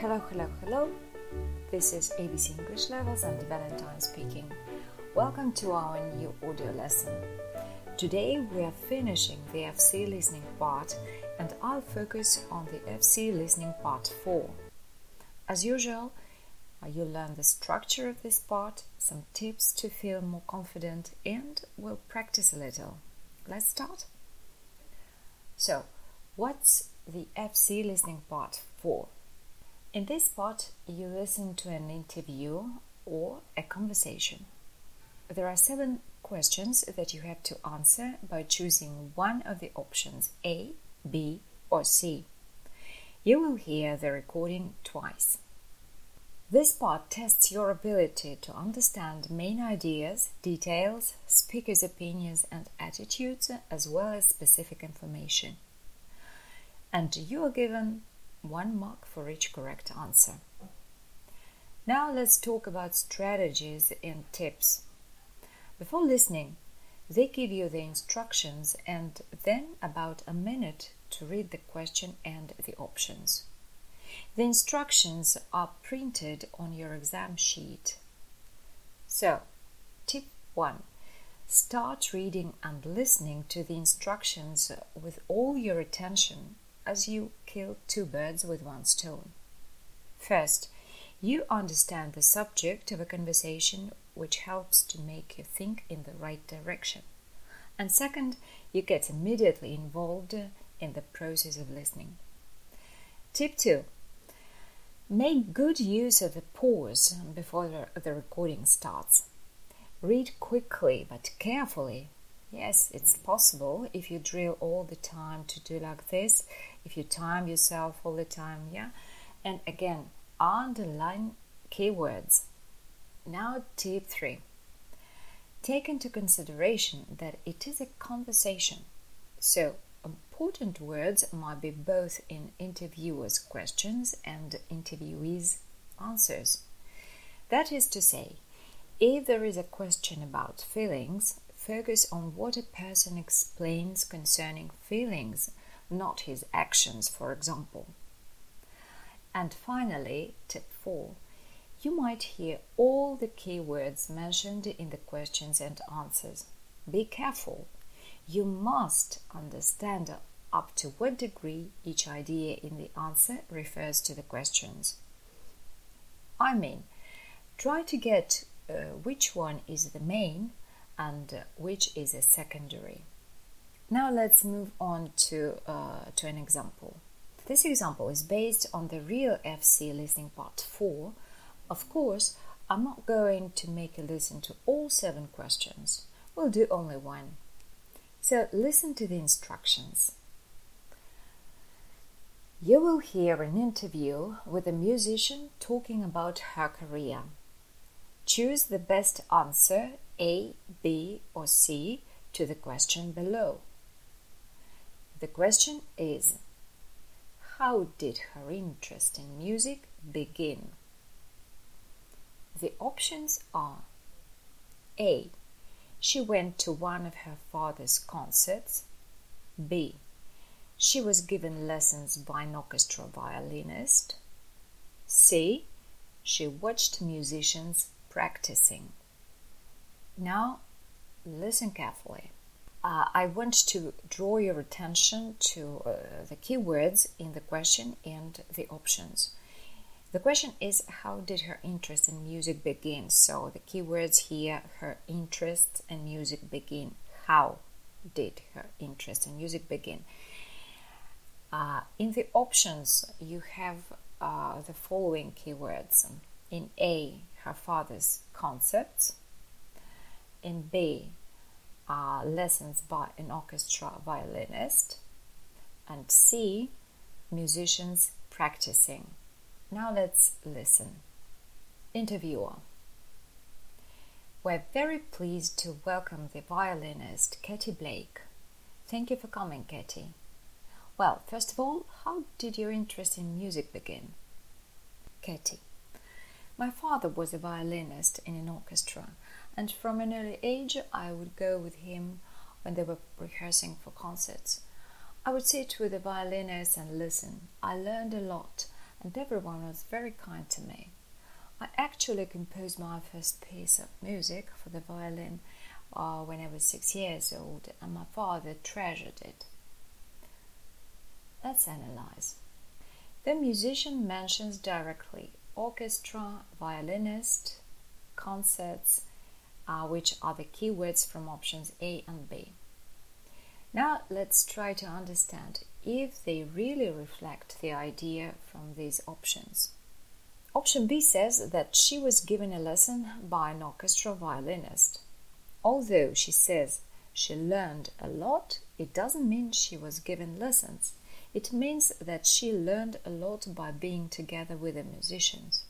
Hello, hello, hello. This is ABC English Levels and Valentine speaking. Welcome to our new audio lesson. Today we are finishing the FCE listening part and I'll focus on the FCE listening part 4. As usual, you'll learn the structure of this part, some tips to feel more confident, and we'll practice a little. Let's start. So, what's the FCE listening part for? In this part, you listen to an interview or a conversation. There are seven questions that you have to answer by choosing one of the options A, B, or C. You will hear the recording twice. This part tests your ability to understand main ideas, details, speakers' opinions, and attitudes, as well as specific information. And you are given one mark for each correct answer. Now let's talk about strategies and tips. Before listening, they give you the instructions and then about a minute to read the question and the options. The instructions are printed on your exam sheet. So, tip 1 Start reading and listening to the instructions with all your attention as you kill two birds with one stone. First, you understand the subject of a conversation, which helps to make you think in the right direction. And second, you get immediately involved in the process of listening. Tip 2 Make good use of the pause before the recording starts. Read quickly but carefully Yes, it's possible if you drill all the time to do like this, if you time yourself all the time, yeah. And again, underline keywords. Now, tip three take into consideration that it is a conversation. So, important words might be both in interviewers' questions and interviewees' answers. That is to say, if there is a question about feelings, focus on what a person explains concerning feelings, not his actions, for example. And finally, tip 4 you might hear all the keywords mentioned in the questions and answers. Be careful. You must understand up to what degree each idea in the answer refers to the questions. I mean, try to get uh, which one is the main and which is a secondary. Now let's move on to, uh, to an example. This example is based on the real FCE listening part 4. Of course, I'm not going to make you listen to all seven questions. We'll do only one. So listen to the instructions. You will hear an interview with a musician talking about her career. Choose the best answer a, B, or C to the question below. The question is How did her interest in music begin? The options are A. She went to one of her father's concerts. B. She was given lessons by an orchestra violinist. C. She watched musicians practicing. Now, listen carefully. Uh, I want to draw your attention to uh, the keywords in the question and the options. The question is How did her interest in music begin? So, the keywords here her interest in music begin. How did her interest in music begin? Uh, in the options, you have uh, the following keywords. In A, her father's concepts in B are lessons by an orchestra violinist, and C musicians practicing. Now let's listen. Interviewer We're very pleased to welcome the violinist Katie Blake. Thank you for coming, Katie. Well, first of all, how did your interest in music begin? Katie My father was a violinist in an orchestra and from an early age I would go with him when they were rehearsing for concerts. I would sit with the violinist and listen. I learned a lot, and everyone was very kind to me. I actually composed my first piece of music for the violin uh, when I was six years old, and my father treasured it. Let's analyze. The musician mentions directly orchestra, violinist, concerts, uh, which are the keywords from options A and B. Now let's try to understand if they really reflect the idea from these options. Option B says that she was given a lesson by an orchestra violinist. Although she says she learned a lot, it doesn't mean she was given lessons. It means that she learned a lot by being together with the musicians.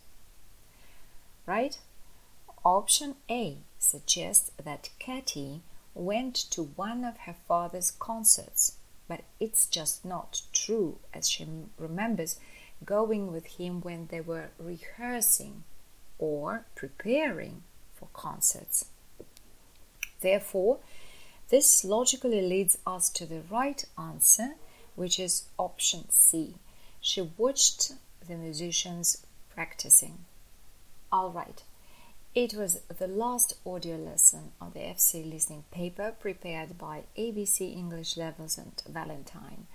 Right? Option A suggests that Katie went to one of her father's concerts, but it's just not true as she remembers going with him when they were rehearsing or preparing for concerts. Therefore, this logically leads us to the right answer, which is option C. She watched the musicians practicing. All right. It was the last audio lesson on the FCE listening paper prepared by ABC English Levels and Valentine.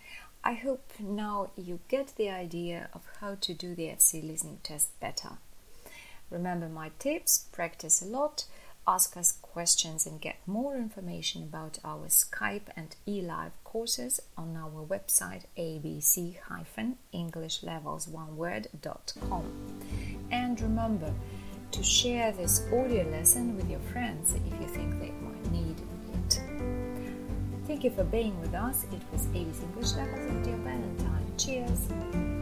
I hope now you get the idea of how to do the FCE listening test better. Remember my tips, practice a lot, ask us questions, and get more information about our Skype and eLive courses on our website abc-englishlevels1word.com. And remember to share this audio lesson with your friends if you think they might need it. Thank you for being with us. It was ABC English Levels and Dear Valentine. Cheers!